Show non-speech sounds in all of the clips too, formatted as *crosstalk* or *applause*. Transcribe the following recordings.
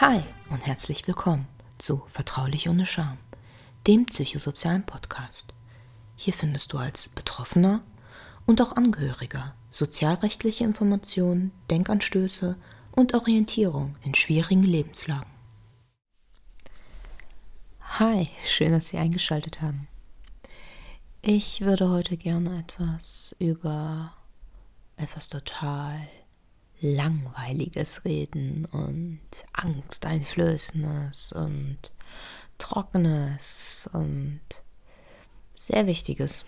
Hi und herzlich willkommen zu Vertraulich ohne Scham, dem psychosozialen Podcast. Hier findest du als Betroffener und auch Angehöriger sozialrechtliche Informationen, Denkanstöße und Orientierung in schwierigen Lebenslagen. Hi, schön, dass Sie eingeschaltet haben. Ich würde heute gerne etwas über etwas total Langweiliges reden und Angsteinflößendes und Trockenes und sehr Wichtiges.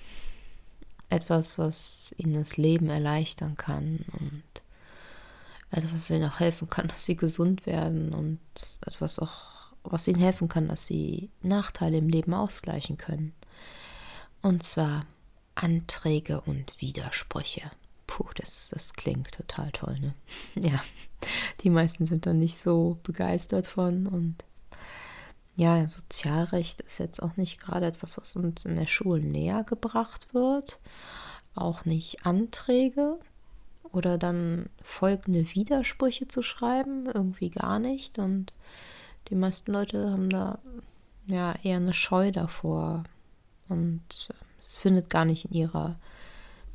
Etwas, was ihnen das Leben erleichtern kann und etwas, was ihnen auch helfen kann, *laughs* dass sie gesund werden und etwas auch, was ihnen helfen kann, dass sie Nachteile im Leben ausgleichen können. Und zwar Anträge und Widersprüche. Puh, das, das klingt total toll, ne? *laughs* Ja, die meisten sind da nicht so begeistert von und ja, Sozialrecht ist jetzt auch nicht gerade etwas, was uns in der Schule näher gebracht wird. Auch nicht Anträge oder dann folgende Widersprüche zu schreiben, irgendwie gar nicht. Und die meisten Leute haben da ja eher eine Scheu davor. Und es findet gar nicht in ihrer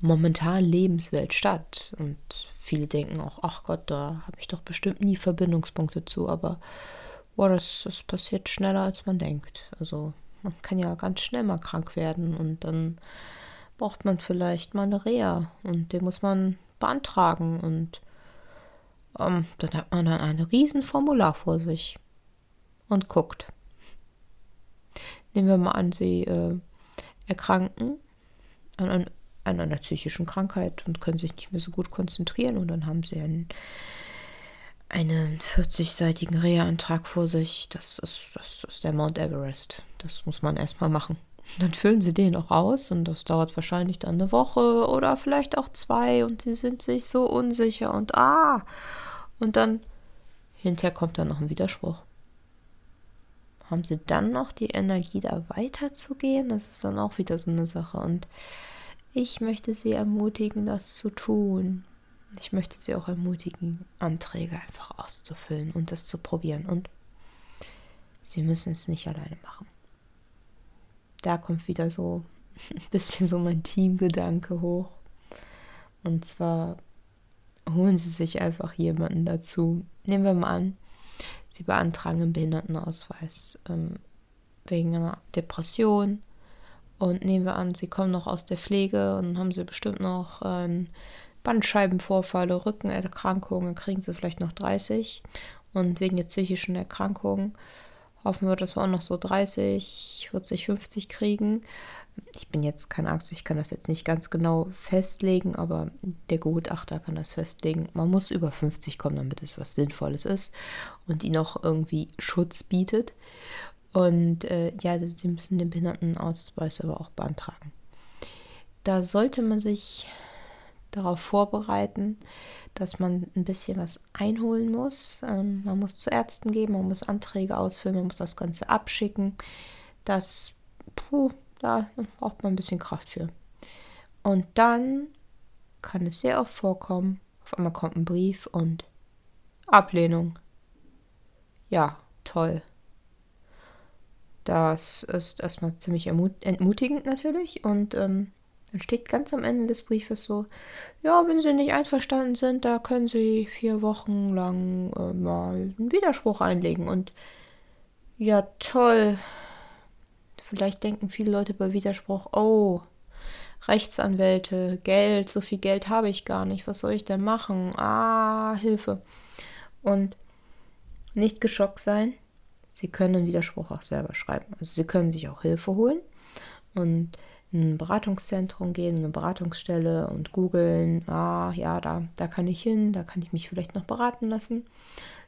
momentanen Lebenswelt statt. Und viele denken auch, ach Gott, da habe ich doch bestimmt nie Verbindungspunkte zu, aber boah, das, das passiert schneller, als man denkt. Also man kann ja ganz schnell mal krank werden und dann braucht man vielleicht mal eine Reha und den muss man beantragen und ähm, dann hat man dann ein Riesenformular vor sich und guckt. Nehmen wir mal an, Sie äh, erkranken an, an einer psychischen Krankheit und können sich nicht mehr so gut konzentrieren und dann haben sie einen, einen 40-seitigen Reha-Antrag vor sich. Das ist, das ist der Mount Everest. Das muss man erstmal machen. *laughs* Dann füllen sie den auch aus und das dauert wahrscheinlich dann eine Woche oder vielleicht auch zwei und sie sind sich so unsicher und ah. Und dann hinterher kommt dann noch ein Widerspruch. Haben sie dann noch die Energie, da weiterzugehen? Das ist dann auch wieder so eine Sache. Und ich möchte Sie ermutigen, das zu tun. Ich möchte Sie auch ermutigen, Anträge einfach auszufüllen und das zu probieren. Und Sie müssen es nicht alleine machen. Da kommt wieder so *laughs* ein bisschen so mein Teamgedanke hoch. Und zwar holen Sie sich einfach jemanden dazu. Nehmen wir mal an, Sie beantragen einen Behindertenausweis ähm, wegen einer Depression und nehmen wir an, sie kommen noch aus der Pflege und haben sie bestimmt noch äh, Bandscheibenvorfälle, Rückenerkrankungen, kriegen sie vielleicht noch 30. Und wegen der psychischen Erkrankungen hoffen wir, dass wir auch noch so 30, 40, 50 kriegen. Ich bin jetzt keine Angst, ich kann das jetzt nicht ganz genau festlegen, aber der Gutachter kann das festlegen. Man muss über 50 kommen, damit es was Sinnvolles ist und ihnen auch irgendwie Schutz bietet. Und äh, ja, sie müssen den Behindertenausweis aber auch beantragen. Da sollte man sich darauf vorbereiten, dass man ein bisschen was einholen muss. Ähm, man muss zu Ärzten gehen, man muss Anträge ausfüllen, man muss das Ganze abschicken. Das, puh, da braucht man ein bisschen Kraft für. Und dann kann es sehr oft vorkommen, auf einmal kommt ein Brief und Ablehnung. Ja, toll. Das ist erstmal ziemlich entmutigend natürlich. Und ähm, dann steht ganz am Ende des Briefes so, ja, wenn Sie nicht einverstanden sind, da können Sie vier Wochen lang äh, mal einen Widerspruch einlegen. Und ja, toll. Vielleicht denken viele Leute bei Widerspruch, oh, Rechtsanwälte, Geld, so viel Geld habe ich gar nicht, was soll ich denn machen? Ah, Hilfe. Und nicht geschockt sein, Sie können den Widerspruch auch selber schreiben. Also Sie können sich auch Hilfe holen und in ein Beratungszentrum gehen, in eine Beratungsstelle und googeln, ah ja, da, da kann ich hin, da kann ich mich vielleicht noch beraten lassen.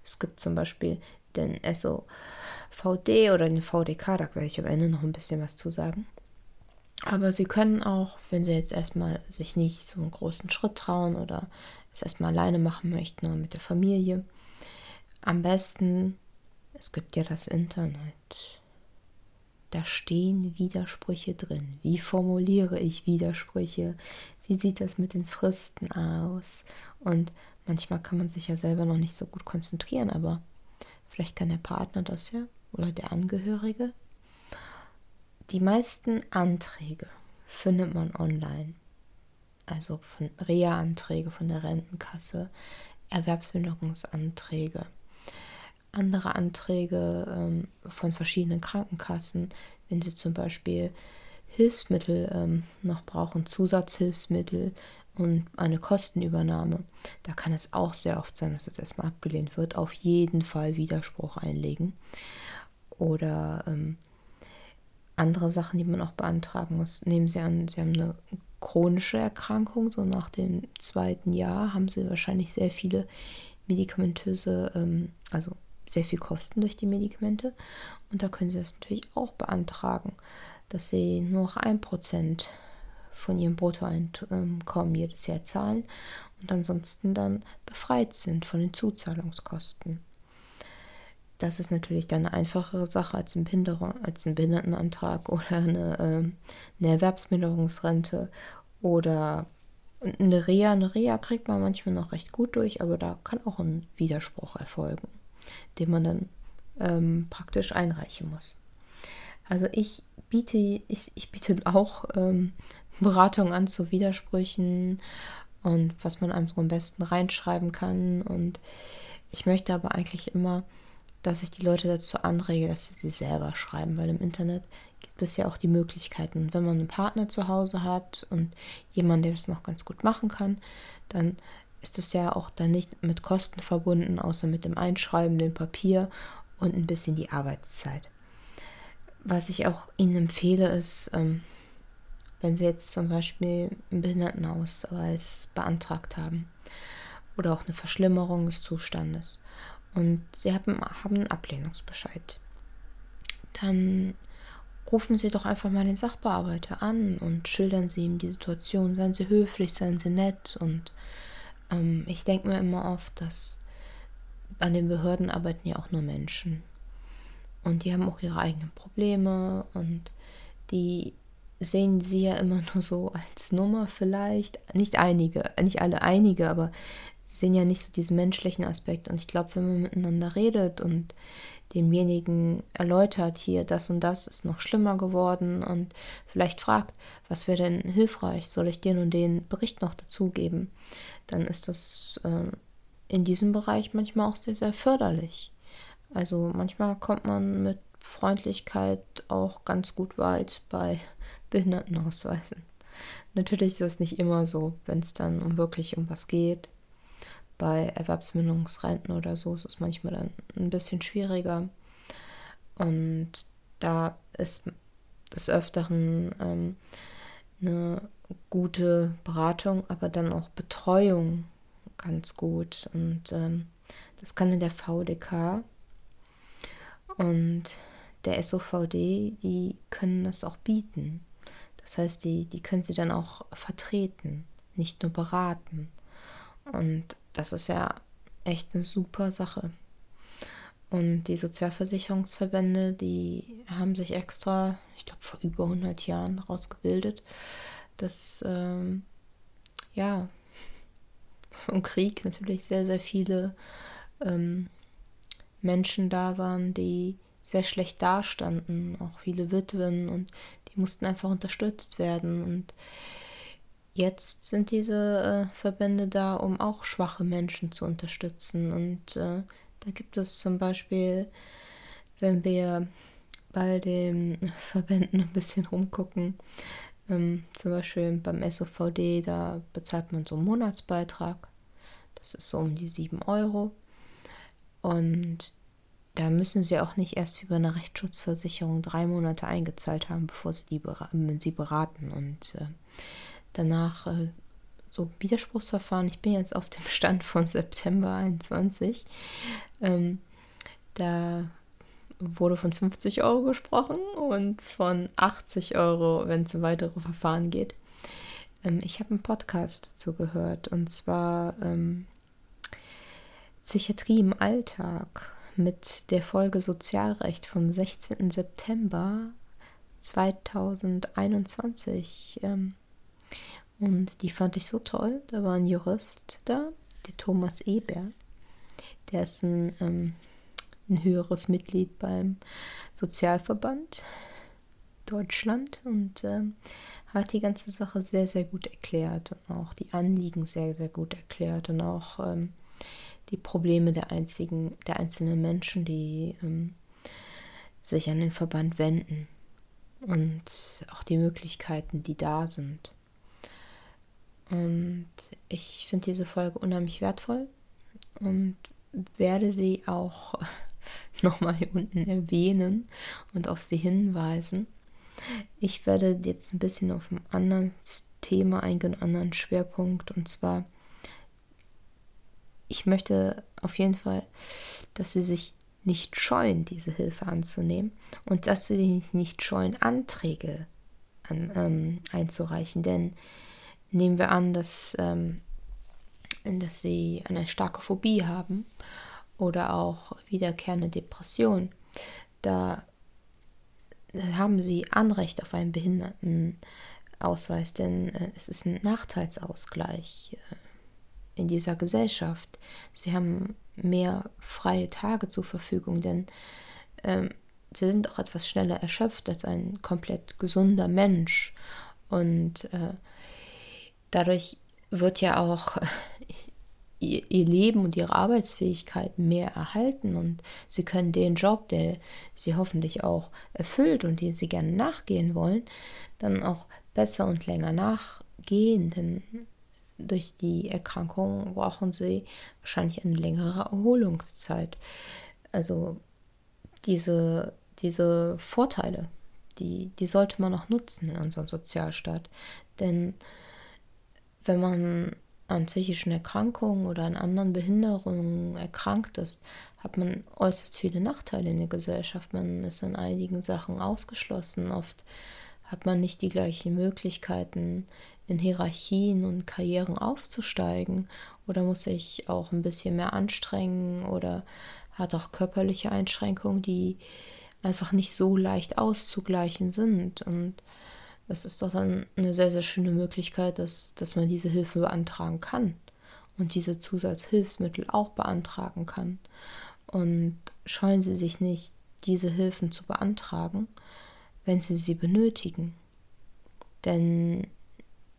Es gibt zum Beispiel den SOVD oder den VDK, da werde ich am Ende noch ein bisschen was zu sagen. Aber Sie können auch, wenn Sie jetzt erstmal sich nicht so einen großen Schritt trauen oder es erstmal alleine machen möchten oder mit der Familie, am besten es gibt ja das Internet. Da stehen Widersprüche drin. Wie formuliere ich Widersprüche? Wie sieht das mit den Fristen aus? Und manchmal kann man sich ja selber noch nicht so gut konzentrieren, aber Vielleicht kann der Partner das ja oder der Angehörige. Die meisten Anträge findet man online. Also von Reha-Anträge von der Rentenkasse, Erwerbsminderungsanträge, andere Anträge ähm, von verschiedenen Krankenkassen, wenn sie zum Beispiel Hilfsmittel ähm, noch brauchen, Zusatzhilfsmittel und eine Kostenübernahme. Da kann es auch sehr oft sein, dass das erstmal abgelehnt wird. Auf jeden Fall Widerspruch einlegen. Oder ähm, andere Sachen, die man auch beantragen muss. Nehmen Sie an, Sie haben eine chronische Erkrankung, so nach dem zweiten Jahr haben Sie wahrscheinlich sehr viele medikamentöse, ähm, also sehr viel Kosten durch die Medikamente. Und da können Sie das natürlich auch beantragen, dass Sie nur noch ein Prozent von Ihrem Bruttoeinkommen jedes Jahr zahlen und ansonsten dann befreit sind von den Zuzahlungskosten. Das ist natürlich dann eine einfachere Sache als ein, Behinderung, als ein Behindertenantrag *laughs* oder eine, äh, eine Erwerbsminderungsrente oder eine Reha. Eine Reha kriegt man manchmal noch recht gut durch, aber da kann auch ein Widerspruch erfolgen, den man dann ähm, praktisch einreichen muss. Also ich biete, ich, ich biete auch ähm, Beratung an zu Widersprüchen und was man an so am besten reinschreiben kann. Und ich möchte aber eigentlich immer dass ich die Leute dazu anrege, dass sie sie selber schreiben, weil im Internet gibt es ja auch die Möglichkeiten. Wenn man einen Partner zu Hause hat und jemanden, der das noch ganz gut machen kann, dann ist das ja auch dann nicht mit Kosten verbunden, außer mit dem Einschreiben, dem Papier und ein bisschen die Arbeitszeit. Was ich auch Ihnen empfehle, ist, ähm, wenn Sie jetzt zum Beispiel einen Behindertenausweis beantragt haben oder auch eine Verschlimmerung des Zustandes und Sie haben, haben einen Ablehnungsbescheid. Dann rufen Sie doch einfach mal den Sachbearbeiter an und schildern Sie ihm die Situation. Seien Sie höflich, seien Sie nett. Und ähm, ich denke mir immer oft, dass an den Behörden arbeiten ja auch nur Menschen. Und die haben auch ihre eigenen Probleme und die sehen sie ja immer *laughs* nur so als Nummer vielleicht. Nicht einige, nicht alle einige, aber sie sehen ja nicht so diesen menschlichen Aspekt. Und ich glaube, wenn man miteinander redet und demjenigen erläutert, hier das und das ist noch schlimmer geworden und vielleicht fragt, was wäre denn hilfreich, soll ich dir nun den Bericht noch dazugeben, dann ist das äh, in diesem Bereich manchmal auch sehr, sehr förderlich. Also manchmal kommt man mit Freundlichkeit auch ganz gut weit bei *laughs* Behindertenausweisen. Natürlich ist das nicht immer so, wenn es dann um wirklich um was geht. Bei Erwerbsminderungsrenten oder so ist es manchmal dann ein bisschen schwieriger. Und da ist des Öfteren ähm, eine gute Beratung, aber dann auch Betreuung ganz gut. Und ähm, das kann in der VDK und der SOVD, die können das auch bieten. Das heißt, die, die können sie dann auch vertreten, nicht nur beraten. Und das ist ja echt eine super Sache. Und die Sozialversicherungsverbände, die haben sich extra, ich glaube vor über 100 Jahren rausgebildet, dass ähm, ja *laughs* im Krieg natürlich sehr, sehr viele ähm, Menschen da waren, die sehr schlecht dastanden, auch viele Witwen und die mussten einfach unterstützt werden. Und jetzt sind diese äh, Verbände da, um auch schwache Menschen zu unterstützen. Und äh, da gibt es zum Beispiel, wenn wir bei den Verbänden *laughs* ein bisschen rumgucken, ähm, zum Beispiel beim SOVD, da bezahlt man so einen Monatsbeitrag. Das ist so um die 7 Euro. Und da müssen sie auch nicht erst wie bei einer Rechtsschutzversicherung drei Monate eingezahlt haben, bevor sie die sie beraten. Und äh, danach äh, so Widerspruchsverfahren. Ich bin jetzt auf dem Stand von September 21. Ähm, da wurde von 50 Euro gesprochen und von 80 Euro, wenn es um weitere Verfahren geht. Ähm, ich habe einen Podcast dazu gehört und zwar ähm, Psychiatrie im Alltag mit der Folge Sozialrecht vom 16. September 2021. Ähm, und die fand ich so toll. Da war ein Jurist da, der Thomas Eber. Der ist ein ähm, ein höheres Mitglied beim Sozialverband Deutschland und äh, hat die ganze Sache sehr, sehr gut erklärt und auch die Anliegen sehr, sehr gut erklärt und auch ähm, die Probleme der, einzigen, der einzelnen Menschen, die ähm, sich an den Verband wenden und auch die Möglichkeiten, die da sind. Und ich finde diese Folge unheimlich wertvoll und werde sie auch *laughs* nochmal hier unten erwähnen und auf sie hinweisen. Ich werde jetzt ein bisschen auf ein anderes Thema eingehen, einen anderen Schwerpunkt. Und zwar, ich möchte auf jeden Fall, dass sie sich nicht scheuen, diese Hilfe anzunehmen und dass sie sich nicht scheuen, Anträge an, ähm, einzureichen. Denn nehmen wir an, dass, ähm, dass sie eine starke Phobie haben oder auch wiederkehrende Depression. Da haben sie Anrecht auf einen Behindertenausweis, denn äh, es ist ein Nachteilsausgleich äh, in dieser Gesellschaft. Sie haben mehr freie Tage zur Verfügung, denn ähm, sie sind auch etwas schneller erschöpft als ein komplett gesunder Mensch. Und äh, dadurch wird ja auch *laughs* ihr, Leben und ihre Arbeitsfähigkeit mehr erhalten und sie können den Job, der sie hoffentlich auch erfüllt und den sie gerne nachgehen wollen, dann auch besser und länger nachgehen, denn durch die Erkrankung brauchen sie wahrscheinlich eine längere Erholungszeit. Also diese, diese Vorteile, die, die sollte man auch nutzen in unserem Sozialstaat. Denn wenn man an psychischen Erkrankungen oder an anderen Behinderungen erkrankt ist, hat man äußerst viele Nachteile in der Gesellschaft. Man ist in einigen Sachen ausgeschlossen. Oft hat man nicht die gleichen Möglichkeiten, in Hierarchien und Karrieren aufzusteigen oder muss sich auch ein bisschen mehr anstrengen oder hat auch körperliche Einschränkungen, die einfach nicht so leicht auszugleichen sind. Und es ist doch dann eine sehr, sehr schöne Möglichkeit, dass, dass man diese Hilfe beantragen kann und diese Zusatzhilfsmittel auch beantragen kann. Und scheuen Sie sich nicht, diese Hilfen zu beantragen, wenn Sie sie benötigen. Denn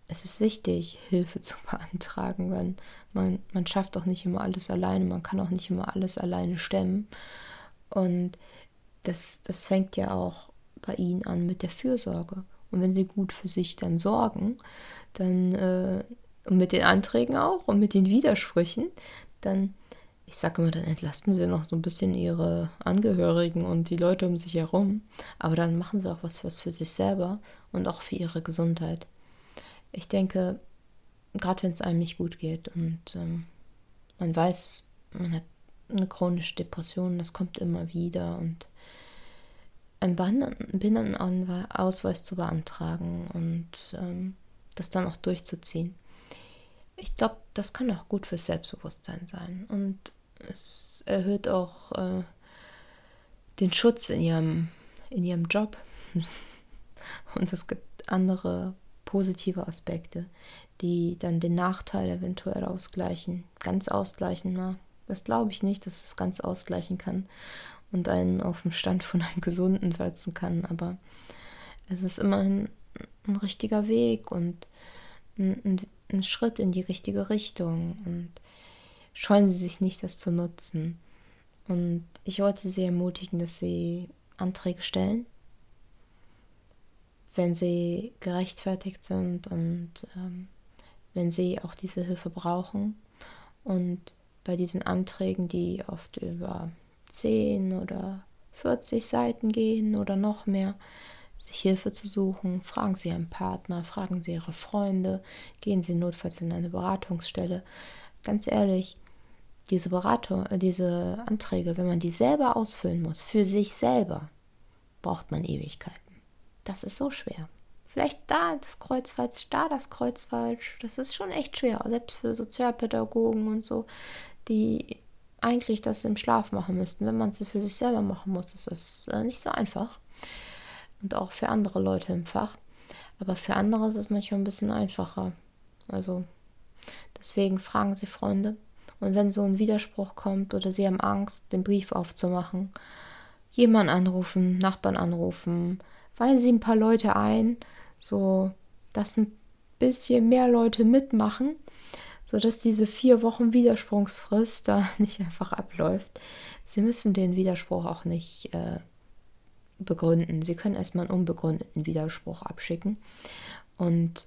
es ist wichtig, Hilfe *laughs* zu beantragen, weil man, man schafft auch nicht immer alles alleine, man kann auch nicht immer alles alleine stemmen. Und das, das fängt ja auch bei Ihnen an mit der Fürsorge. Und wenn sie gut für sich dann sorgen, dann äh, und mit den Anträgen auch und mit den Widersprüchen, dann, ich sage immer, dann entlasten sie noch so ein bisschen ihre Angehörigen und die Leute um sich herum. Aber dann machen sie auch was, was für sich selber und auch für ihre Gesundheit. Ich denke, gerade wenn es einem nicht gut geht und ähm, man weiß, man hat eine chronische Depression, das kommt immer wieder und einen Behindertenausweis zu beantragen und ähm, das dann auch durchzuziehen. Ich glaube, das kann auch gut fürs Selbstbewusstsein sein und es erhöht auch äh, den Schutz in ihrem, in ihrem Job. *laughs* und es gibt andere positive Aspekte, die dann den Nachteil eventuell ausgleichen, ganz ausgleichen. Na, das glaube ich nicht, dass es ganz ausgleichen kann und einen auf dem Stand von einem Gesunden setzen kann. Aber es ist immerhin ein richtiger Weg und ein, ein, Schritt in die richtige Richtung. Und scheuen Sie sich nicht, das zu nutzen. Und ich wollte Sie ermutigen, dass Sie Anträge stellen, wenn sie gerechtfertigt sind und ähm, wenn sie auch diese Hilfe brauchen. Und bei diesen Anträgen, die oft über 10 oder 40 Seiten gehen oder noch mehr, sich Hilfe zu suchen. Fragen Sie Ihren Partner, fragen Sie Ihre Freunde, gehen Sie notfalls in eine Beratungsstelle. Ganz ehrlich, diese Beratung, äh, diese Anträge, wenn man die selber ausfüllen muss, für sich selber, braucht man Ewigkeiten. Das ist so schwer. Vielleicht da das Kreuz falsch, da das Kreuz falsch. Das ist schon echt schwer, selbst für Sozialpädagogen und so, die eigentlich das im Schlaf machen müssten. Wenn man es für sich selber machen muss, ist das äh, nicht so einfach. Und auch für andere Leute im Fach. Aber für andere ist es manchmal ein bisschen einfacher. Also deswegen fragen Sie Freunde Und wenn so ein Widerspruch kommt oder sie haben Angst, den Brief aufzumachen, jemanden anrufen, Nachbarn anrufen, weihen sie ein paar Leute ein, so dass ein bisschen mehr Leute mitmachen, sodass diese vier Wochen Widerspruchsfrist da *laughs* nicht einfach abläuft. Sie müssen den Widerspruch auch nicht äh, begründen. Sie können erstmal einen unbegründeten Widerspruch abschicken und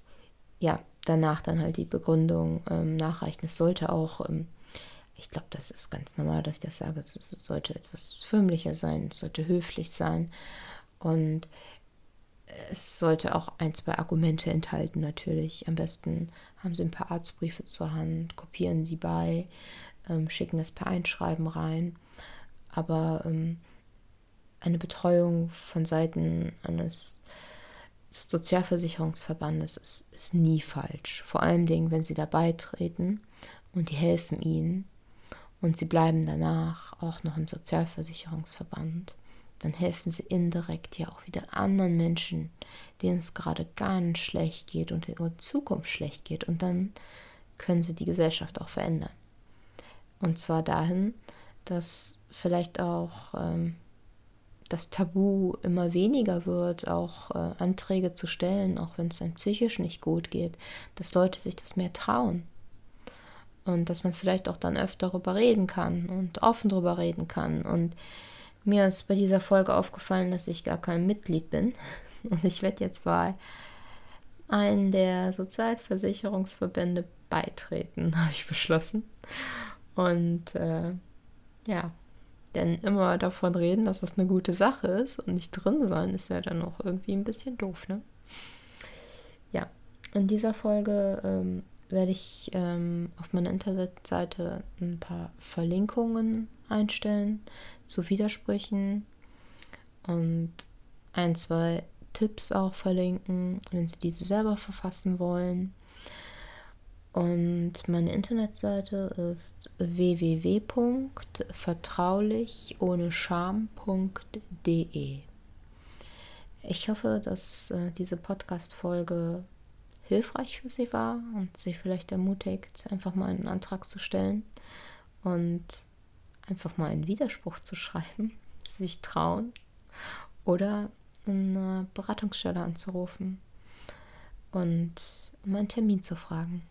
ja, danach dann halt die Begründung ähm, nachreichen. Es sollte auch, ähm, ich glaube, das ist ganz normal, dass ich das sage, es, sollte etwas förmlicher sein, es sollte höflich sein und es sollte auch ein, zwei Argumente enthalten, natürlich. Am besten haben Sie ein paar Arztbriefe zur Hand, kopieren sie bei, ähm, schicken das per Einschreiben rein. Aber ähm, eine Betreuung von Seiten eines Sozialversicherungsverbandes ist, ist nie falsch. Vor allem wenn sie da beitreten und die helfen ihnen und sie bleiben danach auch noch im Sozialversicherungsverband, dann helfen sie indirekt ja auch wieder anderen Menschen, denen es gerade ganz schlecht geht und in ihrer Zukunft schlecht geht. Und dann können sie die Gesellschaft auch verändern. Und zwar dahin, dass vielleicht auch ähm, das Tabu immer weniger wird, auch äh, Anträge zu stellen, auch wenn es einem psychisch nicht gut geht, dass Leute sich das mehr trauen. Und dass man vielleicht auch dann öfter darüber reden kann und offen darüber reden kann. Und mir ist bei dieser Folge aufgefallen, dass ich gar kein Mitglied bin. *laughs* Und ich werde jetzt bei einem der Sozialversicherungsverbände beitreten, *laughs* habe ich beschlossen. Und äh, ja, denn immer davon reden, dass das eine gute Sache ist und nicht drin sein, ist ja dann auch irgendwie ein bisschen doof, ne? Ja, in dieser Folge ähm, werde ich ähm, auf meiner Internetseite ein paar Verlinkungen einstellen zu Widersprüchen und ein, zwei Tipps auch verlinken, wenn Sie diese selber verfassen wollen. Und meine Internetseite ist www.vertraulich ohne Scham.de. Ich hoffe, dass äh, diese Podcast-Folge hilfreich für Sie war und Sie vielleicht ermutigt, einfach mal einen Antrag zu stellen und einfach mal einen Widerspruch zu schreiben, *laughs* sich trauen oder eine Beratungsstelle anzurufen und um einen Termin zu fragen.